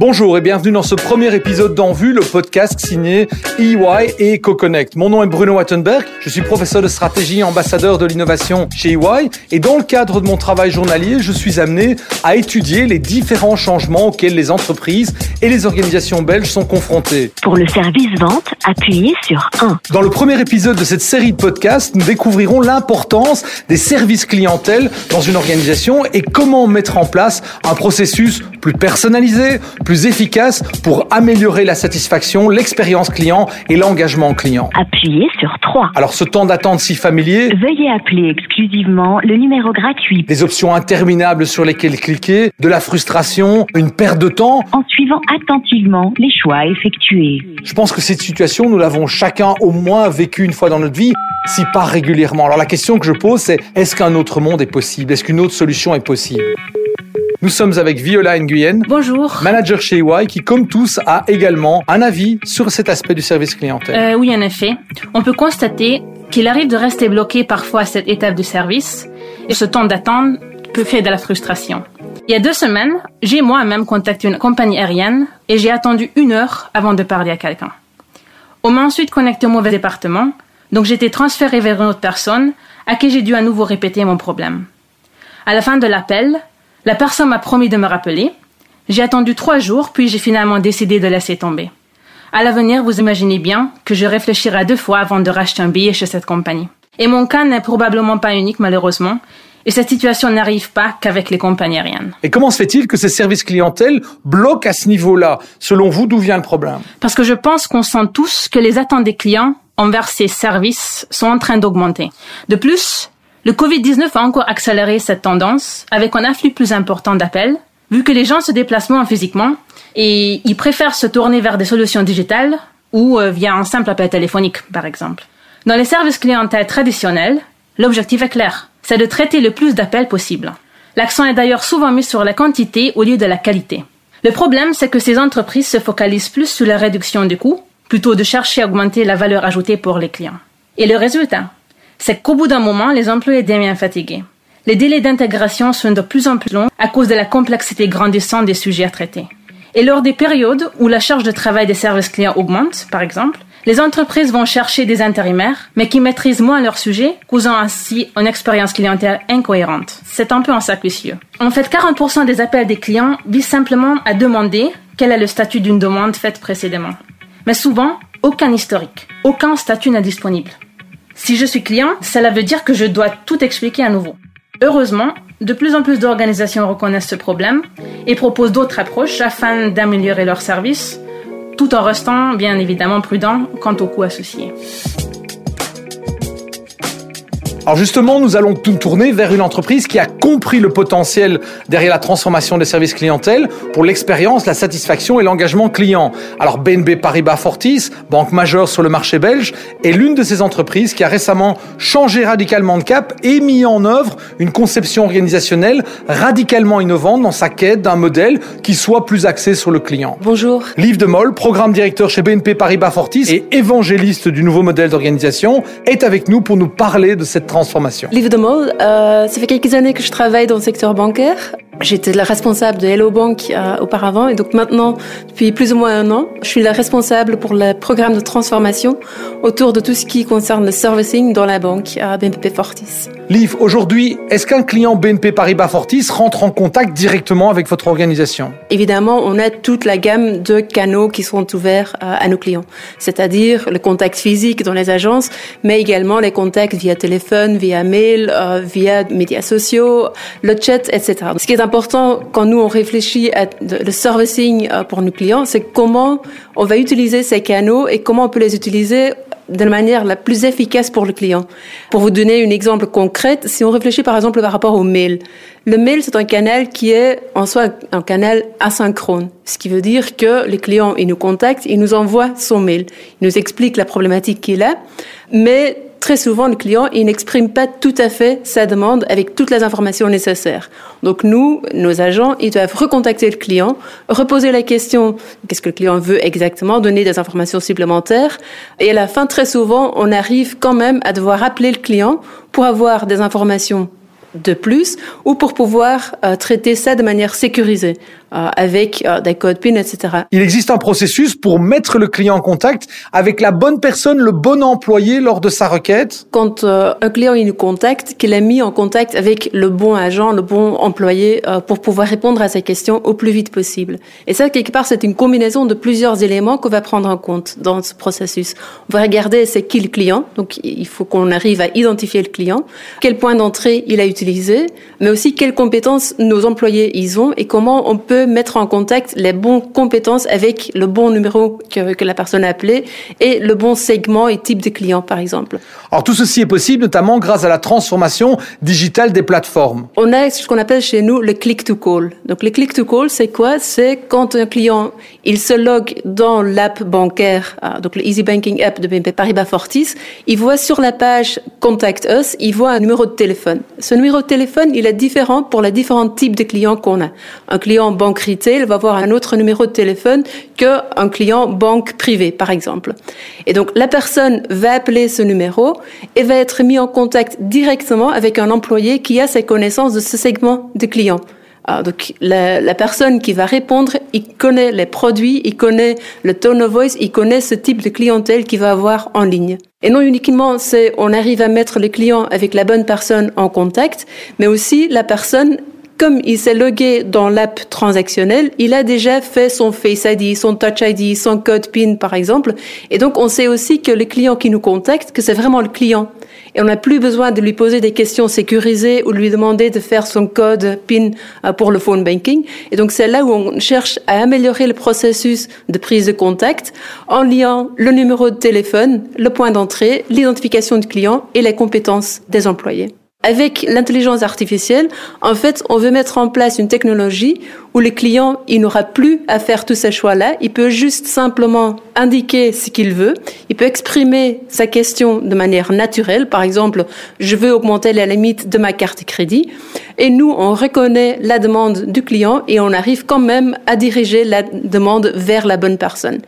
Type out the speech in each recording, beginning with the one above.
Bonjour et bienvenue dans ce premier épisode d'En Vue, le podcast signé EY et CoConnect. Mon nom est Bruno Wattenberg, je suis professeur de stratégie et ambassadeur de l'innovation chez EY et dans le cadre de mon travail journalier, je suis amené à étudier les différents changements auxquels les entreprises et les organisations belges sont confrontées. Pour le service vente, appuyez sur 1. Dans le premier épisode de cette série de podcasts, nous découvrirons l'importance des services clientèle dans une organisation et comment mettre en place un processus plus personnalisé, plus efficace pour améliorer la satisfaction, l'expérience client et l'engagement client. Appuyez sur 3. Alors ce temps d'attente si familier, Veuillez appeler exclusivement le numéro gratuit des options interminables sur lesquelles cliquer, de la frustration, une perte de temps, en suivant attentivement les choix effectués. je pense que cette situation, nous l'avons chacun au moins vécu une fois dans notre vie, si pas régulièrement. Alors la question que je pose, c'est est-ce qu'un autre monde est possible? Est-ce qu'une autre solution est possible? Nous sommes avec Viola Nguyen, Bonjour. manager chez EY, qui comme tous a également un avis sur cet aspect du service clientèle. Euh, oui, en effet. On peut constater qu'il arrive de rester bloqué parfois à cette étape du service et ce temps d'attente peut créer de la frustration. Il y a deux semaines, j'ai moi-même contacté une compagnie aérienne et j'ai attendu une heure avant de parler à quelqu'un. On m'a ensuite connecté au mauvais département, donc j'ai été transféré vers une autre personne à qui j'ai dû à nouveau répéter mon problème. À la fin de l'appel, la personne m'a promis de me rappeler. J'ai attendu trois jours, puis j'ai finalement décidé de laisser tomber. À l'avenir, vous imaginez bien que je réfléchirai deux fois avant de racheter un billet chez cette compagnie. Et mon cas n'est probablement pas unique, malheureusement, et cette situation n'arrive pas qu'avec les compagnies aériennes. Et comment se fait-il que ces services clientèle bloquent à ce niveau-là? Selon vous, d'où vient le problème? Parce que je pense qu'on sent tous que les attentes des clients envers ces services sont en train d'augmenter. De plus, le Covid-19 a encore accéléré cette tendance avec un afflux plus important d'appels, vu que les gens se déplacent moins physiquement et ils préfèrent se tourner vers des solutions digitales ou euh, via un simple appel téléphonique, par exemple. Dans les services clientèle traditionnels, l'objectif est clair, c'est de traiter le plus d'appels possible. L'accent est d'ailleurs souvent mis sur la quantité au lieu de la qualité. Le problème, c'est que ces entreprises se focalisent plus sur la réduction des coûts, plutôt de chercher à augmenter la valeur ajoutée pour les clients. Et le résultat, c'est qu'au bout d'un moment, les employés deviennent fatigués. Les délais d'intégration sont de plus en plus longs à cause de la complexité grandissante des sujets à traiter. Et lors des périodes où la charge de travail des services clients augmente, par exemple, les entreprises vont chercher des intérimaires, mais qui maîtrisent moins leur sujet, causant ainsi une expérience clientèle incohérente. C'est un peu un cercle vicieux. En fait, 40% des appels des clients visent simplement à demander quel est le statut d'une demande faite précédemment. Mais souvent, aucun historique, aucun statut n'est disponible. Si je suis client, cela veut dire que je dois tout expliquer à nouveau. Heureusement, de plus en plus d'organisations reconnaissent ce problème et proposent d'autres approches afin d'améliorer leurs services, tout en restant bien évidemment prudents quant aux coûts associés. Alors justement, nous allons nous tourner vers une entreprise qui a compris le potentiel derrière la transformation des services clientèle pour l'expérience, la satisfaction et l'engagement client. Alors BNB Paribas Fortis, banque majeure sur le marché belge, est l'une de ces entreprises qui a récemment changé radicalement de cap et mis en œuvre une conception organisationnelle radicalement innovante dans sa quête d'un modèle qui soit plus axé sur le client. Bonjour. Liv de Moll, programme directeur chez BNP Paribas Fortis et évangéliste du nouveau modèle d'organisation, est avec nous pour nous parler de cette transformation. Liv de Mol, euh, ça fait quelques années que je travaille dans le secteur bancaire. J'étais la responsable de Hello Bank euh, auparavant et donc maintenant, depuis plus ou moins un an, je suis la responsable pour le programme de transformation autour de tout ce qui concerne le servicing dans la banque à BNP Fortis. Liv, aujourd'hui, est-ce qu'un client BNP Paribas Fortis rentre en contact directement avec votre organisation? Évidemment, on a toute la gamme de canaux qui sont ouverts euh, à nos clients, c'est-à-dire le contact physique dans les agences, mais également les contacts via téléphone, via mail, euh, via médias sociaux, le chat, etc. Ce qui est important quand nous on réfléchit à le servicing euh, pour nos clients, c'est comment on va utiliser ces canaux et comment on peut les utiliser de la manière la plus efficace pour le client. Pour vous donner un exemple concret, si on réfléchit par exemple par rapport au mail, le mail c'est un canal qui est en soi un canal asynchrone, ce qui veut dire que le client il nous contacte, il nous envoie son mail, il nous explique la problématique qu'il a, mais très souvent, le client, il n'exprime pas tout à fait sa demande avec toutes les informations nécessaires. Donc nous, nos agents, ils doivent recontacter le client, reposer la question, qu'est-ce que le client veut exactement, donner des informations supplémentaires. Et à la fin, très souvent, on arrive quand même à devoir appeler le client pour avoir des informations de plus ou pour pouvoir euh, traiter ça de manière sécurisée. Euh, avec euh, des codes PIN, etc. Il existe un processus pour mettre le client en contact avec la bonne personne, le bon employé lors de sa requête Quand euh, un client il nous contacte, qu'il est mis en contact avec le bon agent, le bon employé euh, pour pouvoir répondre à ses questions au plus vite possible. Et ça, quelque part, c'est une combinaison de plusieurs éléments qu'on va prendre en compte dans ce processus. On va regarder c'est qui le client, donc il faut qu'on arrive à identifier le client, quel point d'entrée il a utilisé, mais aussi quelles compétences nos employés ils ont et comment on peut mettre en contact les bonnes compétences avec le bon numéro que, que la personne a appelé et le bon segment et type de client, par exemple. Alors tout ceci est possible notamment grâce à la transformation digitale des plateformes. On a ce qu'on appelle chez nous le click to call. Donc le click to call, c'est quoi? C'est quand un client il se log dans l'app bancaire, ah, donc le Easy Banking app de BNP Paribas Fortis, il voit sur la page Contact Us, il voit un numéro de téléphone. Ce numéro de téléphone, il est différent pour les différents types de clients qu'on a. Un client banque retail va avoir un autre numéro de téléphone qu'un client banque privée, par exemple. Et donc la personne va appeler ce numéro et va être mis en contact directement avec un employé qui a ses connaissances de ce segment de clients. Ah, donc la, la, personne qui va répondre, il connaît les produits, il connaît le tone of voice, il connaît ce type de clientèle qu'il va avoir en ligne. Et non uniquement c'est on arrive à mettre le client avec la bonne personne en contact, mais aussi la personne comme il s'est logué dans l'app transactionnelle, il a déjà fait son Face ID, son Touch ID, son code PIN par exemple. Et donc on sait aussi que le client qui nous contacte, que c'est vraiment le client. Et on n'a plus besoin de lui poser des questions sécurisées ou de lui demander de faire son code PIN pour le phone banking. Et donc c'est là où on cherche à améliorer le processus de prise de contact en liant le numéro de téléphone, le point d'entrée, l'identification du client et les compétences des employés. Avec l'intelligence artificielle, en fait, on veut mettre en place une technologie où le client, il n'aura plus à faire tous ces choix-là. Il peut juste simplement indiquer ce qu'il veut. Il peut exprimer sa question de manière naturelle. Par exemple, je veux augmenter la limite de ma carte crédit. Et nous, on reconnaît la demande du client et on arrive quand même à diriger la demande vers la bonne personne.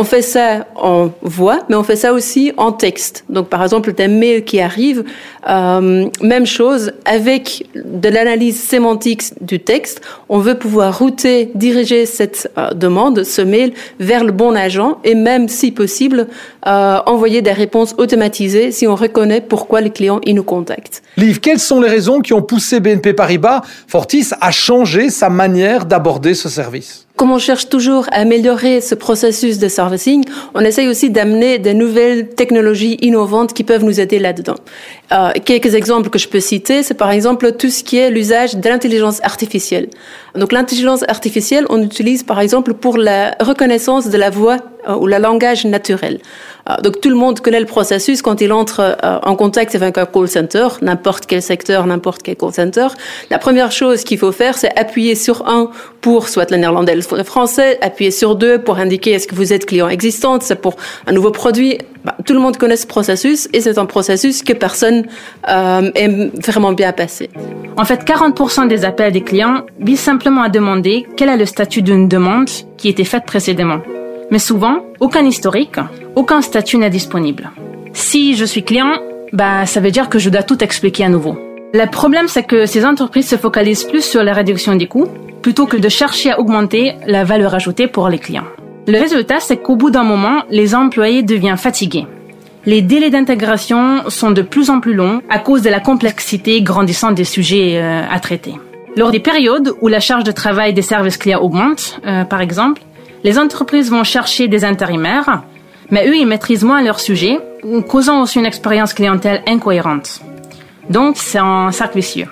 On fait ça en voix, mais on fait ça aussi en texte. Donc, par exemple, des mails qui arrivent, euh, même chose, avec de l'analyse sémantique du texte, on veut pouvoir router, diriger cette euh, demande, ce mail, vers le bon agent et même, si possible, euh, envoyer des réponses automatisées si on reconnaît pourquoi le client il nous contacte. Liv, quelles sont les raisons qui ont poussé BNP Paribas Fortis à changer sa manière d'aborder ce service? Comme on cherche toujours à améliorer ce processus de servicing, on essaye aussi d'amener des nouvelles technologies innovantes qui peuvent nous aider là-dedans. Euh, quelques exemples que je peux citer, c'est par exemple tout ce qui est l'usage de l'intelligence artificielle. Donc l'intelligence artificielle, on utilise par exemple pour la reconnaissance de la voix euh, ou le langage naturel. Euh, donc tout le monde connaît le processus quand il entre euh, en contact avec un call center, n'importe quel secteur, n'importe quel call center. La première chose qu'il faut faire, c'est appuyer sur un pour soit le néerlandais, le français, appuyer sur deux pour indiquer est-ce que vous êtes client existant, c'est pour un nouveau produit. Bah, tout le monde connaît ce processus et c'est un processus que personne euh, aime vraiment bien passer. En fait, 40% des appels des clients visent simplement à demander quel est le statut d'une demande qui était faite précédemment. Mais souvent, aucun historique, aucun statut n'est disponible. Si je suis client, bah, ça veut dire que je dois tout expliquer à nouveau. Le problème, c'est que ces entreprises se focalisent plus sur la réduction des coûts plutôt que de chercher à augmenter la valeur ajoutée pour les clients. Le résultat, c'est qu'au bout d'un moment, les employés deviennent fatigués. Les délais d'intégration sont de plus en plus longs à cause de la complexité grandissante des sujets euh, à traiter. Lors des périodes où la charge de travail des services clients augmente, euh, par exemple, les entreprises vont chercher des intérimaires, mais eux, ils maîtrisent moins leur sujet, causant aussi une expérience clientèle incohérente. Donc, c'est un cercle vicieux.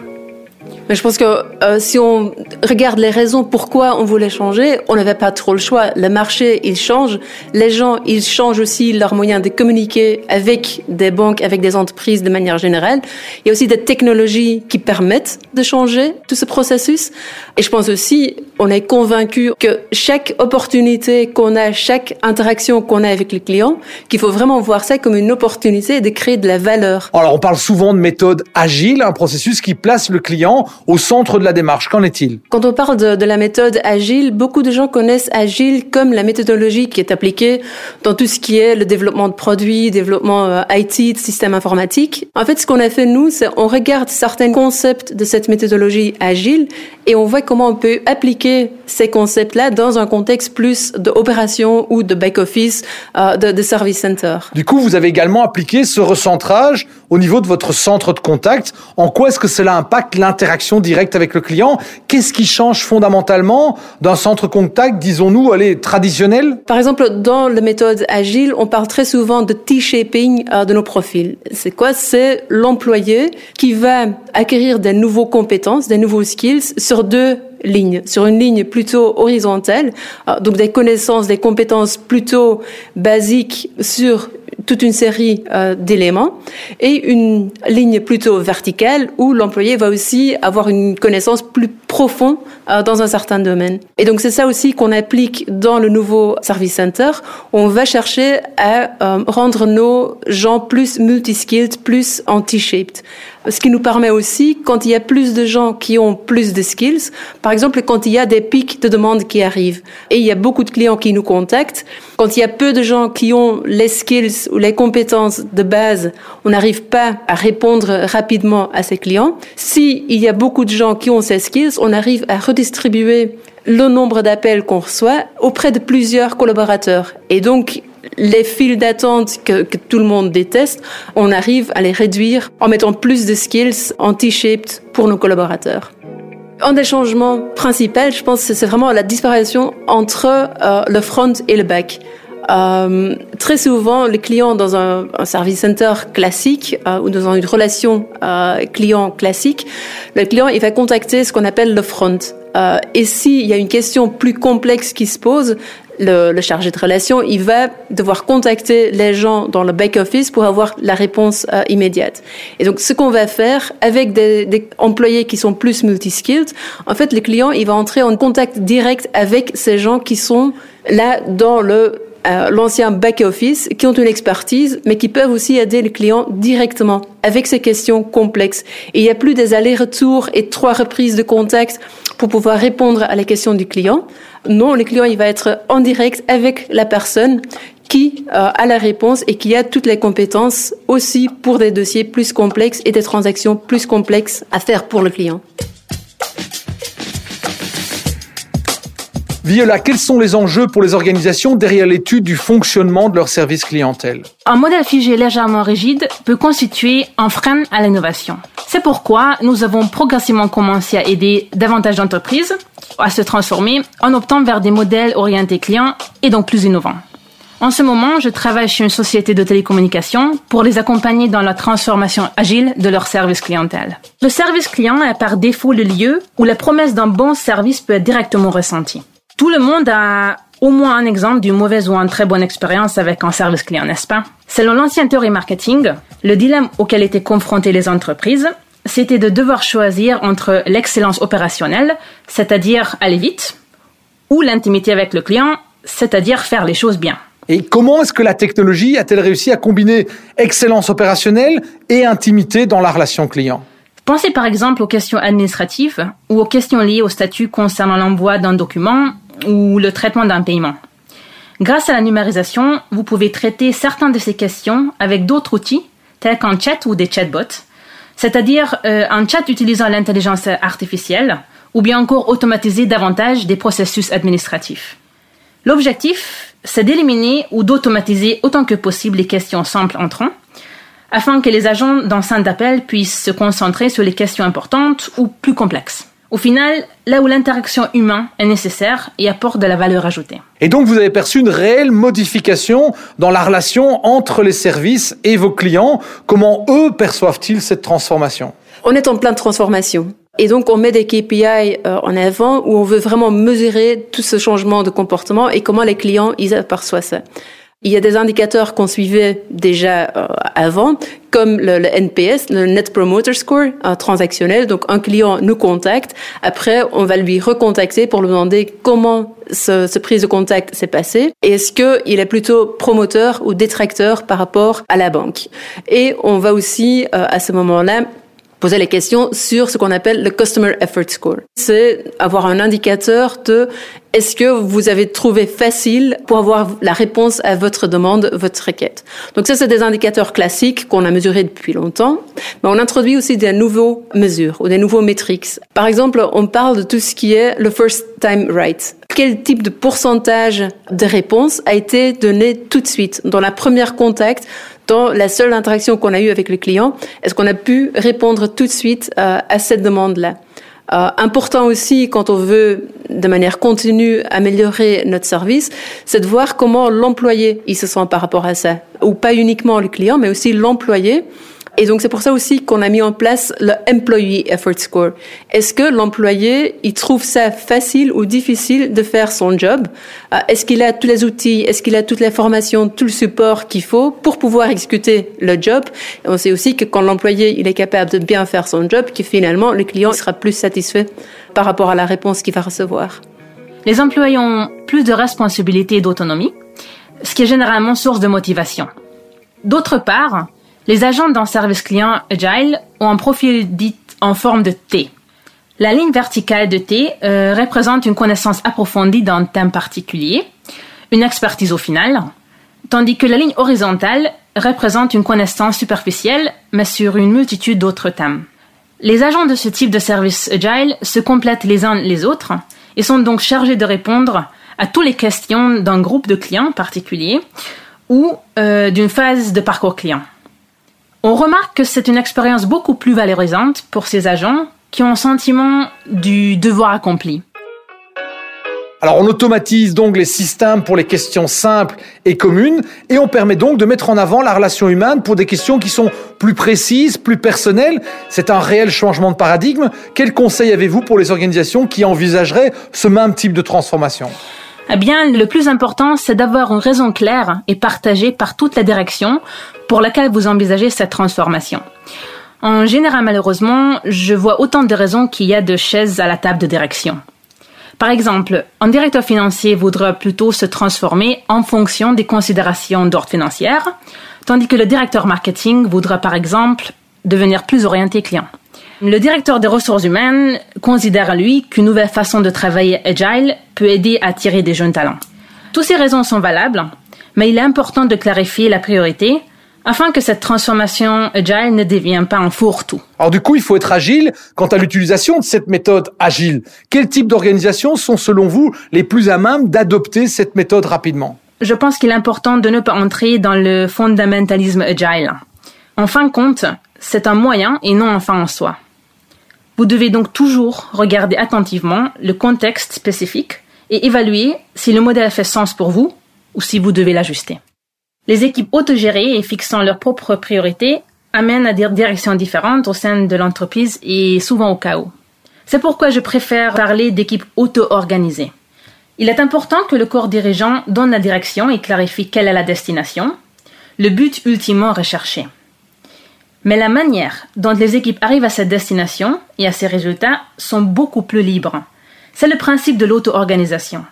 Mais je pense que euh, si on regarde les raisons pourquoi on voulait changer, on n'avait pas trop le choix. Le marché, il change. Les gens, ils changent aussi leurs moyens de communiquer avec des banques, avec des entreprises de manière générale. Il y a aussi des technologies qui permettent de changer tout ce processus. Et je pense aussi, on est convaincu que chaque opportunité qu'on a, chaque interaction qu'on a avec les clients, qu'il faut vraiment voir ça comme une opportunité de créer de la valeur. Alors, on parle souvent de méthode agile, un processus qui place le client au centre de la démarche. Qu'en est-il? Quand on parle de, de, la méthode agile, beaucoup de gens connaissent agile comme la méthodologie qui est appliquée dans tout ce qui est le développement de produits, développement euh, IT, de systèmes informatiques. En fait, ce qu'on a fait nous, c'est on regarde certains concepts de cette méthodologie agile et on voit comment on peut appliquer appliquer ces concepts-là dans un contexte plus d'opération ou de back-office, euh, de, de service center. Du coup, vous avez également appliqué ce recentrage au niveau de votre centre de contact. En quoi est-ce que cela impacte l'interaction directe avec le client. Qu'est-ce qui change fondamentalement d'un centre contact, disons-nous, allez, traditionnel? Par exemple, dans la méthode agile, on parle très souvent de T-shaping euh, de nos profils. C'est quoi? C'est l'employé qui va acquérir des nouveaux compétences, des nouveaux skills sur deux lignes, sur une ligne plutôt horizontale, euh, donc des connaissances, des compétences plutôt basiques sur toute une série euh, d'éléments et une ligne plutôt verticale où l'employé va aussi avoir une connaissance plus profonde euh, dans un certain domaine. Et donc c'est ça aussi qu'on applique dans le nouveau service center. On va chercher à euh, rendre nos gens plus multi-skilled, plus anti-shaped. Ce qui nous permet aussi, quand il y a plus de gens qui ont plus de skills, par exemple quand il y a des pics de demandes qui arrivent et il y a beaucoup de clients qui nous contactent, quand il y a peu de gens qui ont les skills ou les compétences de base, on n'arrive pas à répondre rapidement à ces clients. Si il y a beaucoup de gens qui ont ces skills, on arrive à redistribuer le nombre d'appels qu'on reçoit auprès de plusieurs collaborateurs. Et donc, les files d'attente que, tout le monde déteste, on arrive à les réduire en mettant plus de skills anti-shaped pour nos collaborateurs. Un des changements principaux, je pense, c'est vraiment la disparition entre euh, le front et le back. Euh, très souvent, les clients dans un, service center classique euh, ou dans une relation client classique, le client il va contacter ce qu'on appelle le front. Et s'il y a une question plus complexe qui se pose, le, chargé de relation, il va devoir contacter les gens dans le back-office pour avoir la réponse euh, immédiate. Et donc, ce qu'on va faire avec des, des employés qui sont plus multi-skilled, en fait, le client, il va entrer en contact direct avec ces gens qui sont là dans le l'ancien back-office, qui ont une expertise, mais qui peuvent aussi aider les clients directement avec ces questions complexes. Il n'y a plus des allers-retours et trois reprises de contact pour pouvoir répondre à la question du client. Non, le client, il va être en direct avec la personne qui euh, a la réponse et qui a toutes les compétences aussi pour des dossiers plus complexes et des transactions plus complexes à faire pour le client. Viola, quels sont les enjeux pour les organisations derrière l'étude du fonctionnement de leur service clientèle? Un modèle figé légèrement rigide peut constituer un frein à l'innovation. C'est pourquoi nous avons progressivement commencé à aider davantage d'entreprises à se transformer en optant vers des modèles orientés clients et donc plus innovants. En ce moment, je travaille chez une société de télécommunications pour les accompagner dans la transformation agile de leur service clientèle. Le service client est par défaut le lieu où la promesse d'un bon service peut être directement ressentie. Tout le monde a au moins un exemple d'une mauvaise ou une très bonne expérience avec un service client, n'est-ce pas? Selon l'ancien théorie marketing, le dilemme auquel étaient confrontées les entreprises, c'était de devoir choisir entre l'excellence opérationnelle, c'est-à-dire aller vite, ou l'intimité avec le client, c'est-à-dire faire les choses bien. Et comment est-ce que la technologie a-t-elle réussi à combiner excellence opérationnelle et intimité dans la relation client? Pensez par exemple aux questions administratives ou aux questions liées au statut concernant l'envoi d'un document ou le traitement d'un paiement. Grâce à la numérisation, vous pouvez traiter certaines de ces questions avec d'autres outils, tels qu'un chat ou des chatbots, c'est-à-dire euh, un chat utilisant l'intelligence artificielle, ou bien encore automatiser davantage des processus administratifs. L'objectif, c'est d'éliminer ou d'automatiser autant que possible les questions simples entrant, afin que les agents d'enceinte d'appel puissent se concentrer sur les questions importantes ou plus complexes. Au final, là où l'interaction humaine est nécessaire et apporte de la valeur ajoutée. Et donc vous avez perçu une réelle modification dans la relation entre les services et vos clients. Comment eux perçoivent-ils cette transformation? On est en pleine transformation. Et donc, on met des KPI euh, en avant où on veut vraiment mesurer tout ce changement de comportement et comment les clients, ils aperçoivent ça. Il y a des indicateurs qu'on suivait déjà euh, avant, comme le, le, NPS, le Net Promoter Score euh, transactionnel. Donc, un client nous contacte. Après, on va lui recontacter pour lui demander comment ce, ce prise de contact s'est passé. Et est-ce qu'il est plutôt promoteur ou détracteur par rapport à la banque? Et on va aussi, euh, à ce moment-là, poser les questions sur ce qu'on appelle le Customer Effort Score. C'est avoir un indicateur de est-ce que vous avez trouvé facile pour avoir la réponse à votre demande, votre requête. Donc ça, c'est des indicateurs classiques qu'on a mesurés depuis longtemps, mais on introduit aussi des nouveaux mesures ou des nouveaux metrics. Par exemple, on parle de tout ce qui est le first time right. Quel type de pourcentage de réponse a été donné tout de suite dans la première contact dans la seule interaction qu'on a eue avec le client, est-ce qu'on a pu répondre tout de suite euh, à cette demande-là? Euh, important aussi quand on veut de manière continue améliorer notre service, c'est de voir comment l'employé il se sent par rapport à ça, ou pas uniquement le client, mais aussi l'employé. Et donc c'est pour ça aussi qu'on a mis en place le Employee Effort Score. Est-ce que l'employé, il trouve ça facile ou difficile de faire son job? Euh, Est-ce qu'il a tous les outils? Est-ce qu'il a toute la formation, tout le support qu'il faut pour pouvoir exécuter le job? On sait aussi que quand l'employé il est capable de bien faire son job, que finalement le client sera plus satisfait par rapport à la réponse qu'il va recevoir. Les employés ont plus de responsabilités et d'autonomie, ce qui est généralement source de motivation. D'autre part, les agents d'un service client Agile ont un profil dit en forme de T. La ligne verticale de T euh, représente une connaissance approfondie d'un thème particulier, une expertise au final, tandis que la ligne horizontale représente une connaissance superficielle, mais sur une multitude d'autres thèmes. Les agents de ce type de service Agile se complètent les uns les autres et sont donc chargés de répondre à toutes les questions d'un groupe de clients particulier ou euh, d'une phase de parcours client. On remarque que c'est une expérience beaucoup plus valorisante pour ces agents qui ont un sentiment du devoir accompli. Alors on automatise donc les systèmes pour les questions simples et communes et on permet donc de mettre en avant la relation humaine pour des questions qui sont plus précises, plus personnelles. C'est un réel changement de paradigme. Quel conseil avez-vous pour les organisations qui envisageraient ce même type de transformation? Eh bien, le plus important, c'est d'avoir une raison claire et partagée par toute la direction pour laquelle vous envisagez cette transformation. En général, malheureusement, je vois autant de raisons qu'il y a de chaises à la table de direction. Par exemple, un directeur financier voudra plutôt se transformer en fonction des considérations d'ordre financier, tandis que le directeur marketing voudra par exemple devenir plus orienté client. Le directeur des ressources humaines considère à lui qu'une nouvelle façon de travailler agile peut aider à attirer des jeunes talents. Toutes ces raisons sont valables, mais il est important de clarifier la priorité afin que cette transformation agile ne devienne pas un fourre-tout. Alors du coup, il faut être agile quant à l'utilisation de cette méthode agile. Quel type d'organisations sont selon vous les plus à même d'adopter cette méthode rapidement? Je pense qu'il est important de ne pas entrer dans le fondamentalisme agile. En fin de compte, c'est un moyen et non un fin en soi. Vous devez donc toujours regarder attentivement le contexte spécifique et évaluer si le modèle fait sens pour vous ou si vous devez l'ajuster. Les équipes autogérées et fixant leurs propres priorités amènent à des directions différentes au sein de l'entreprise et souvent au chaos. C'est pourquoi je préfère parler d'équipes auto-organisées. Il est important que le corps dirigeant donne la direction et clarifie quelle est la destination, le but ultimement recherché. Mais la manière dont les équipes arrivent à cette destination et à ces résultats sont beaucoup plus libres. C'est le principe de l'auto-organisation.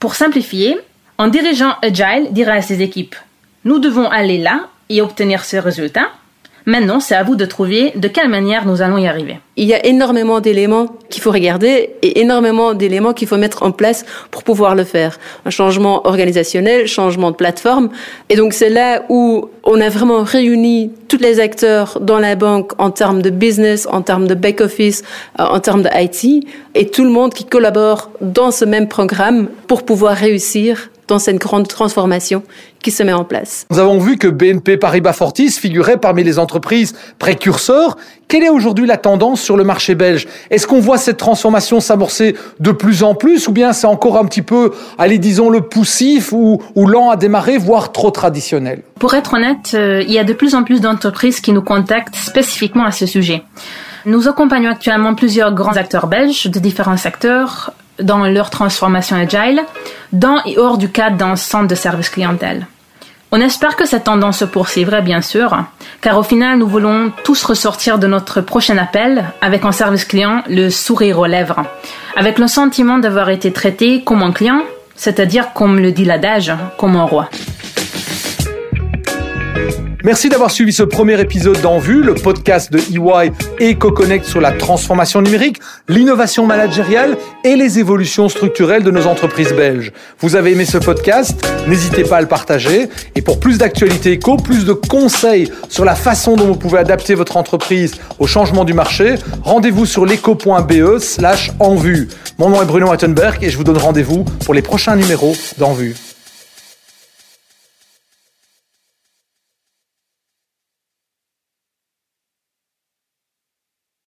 Pour simplifier, un dirigeant agile dira à ses équipes Nous devons aller là et obtenir ce résultat, Maintenant, c'est à vous de trouver de quelle manière nous allons y arriver. Il y a énormément d'éléments qu'il faut regarder et énormément d'éléments qu'il faut mettre en place pour pouvoir le faire. Un changement organisationnel, changement de plateforme. Et donc c'est là où on a vraiment réuni tous les acteurs dans la banque en termes de business, en termes de back-office, euh, en termes de IT, et tout le monde qui collabore dans ce même programme pour pouvoir réussir dans cette grande transformation qui se met en place. Nous avons vu que BNP Paribas Fortis figurait parmi les entreprises précurseurs. Quelle est aujourd'hui la tendance sur le marché belge? Est-ce qu'on voit cette transformation s'amorcer de plus en plus ou bien c'est encore un petit peu, allez disons le poussif ou, ou lent à démarrer, voire trop traditionnel? Pour être honnête, euh, il y a de plus en plus d'entreprises qui nous contactent spécifiquement à ce sujet. Nous accompagnons actuellement plusieurs grands acteurs belges de différents secteurs dans leur transformation agile, dans et hors du cadre d'un centre de service clientèle. On espère que cette tendance se poursuivra, bien sûr, car au final, nous voulons tous ressortir de notre prochain appel avec un service client le sourire aux lèvres, avec le sentiment d'avoir été traité comme un client, c'est-à-dire, comme le dit l'adage, comme un roi. Merci d'avoir suivi ce premier épisode d'En Vue, le podcast de EY et EcoConnect sur la transformation numérique, l'innovation managériale et les évolutions structurelles de nos entreprises belges. Vous avez aimé ce podcast? N'hésitez pas à le partager. Et pour plus d'actualités éco, plus de conseils sur la façon dont vous pouvez adapter votre entreprise au changement du marché, rendez-vous sur l'éco.be slash en vue. Mon nom est Bruno Wattenberg et je vous donne rendez-vous pour les prochains numéros d'En Vue.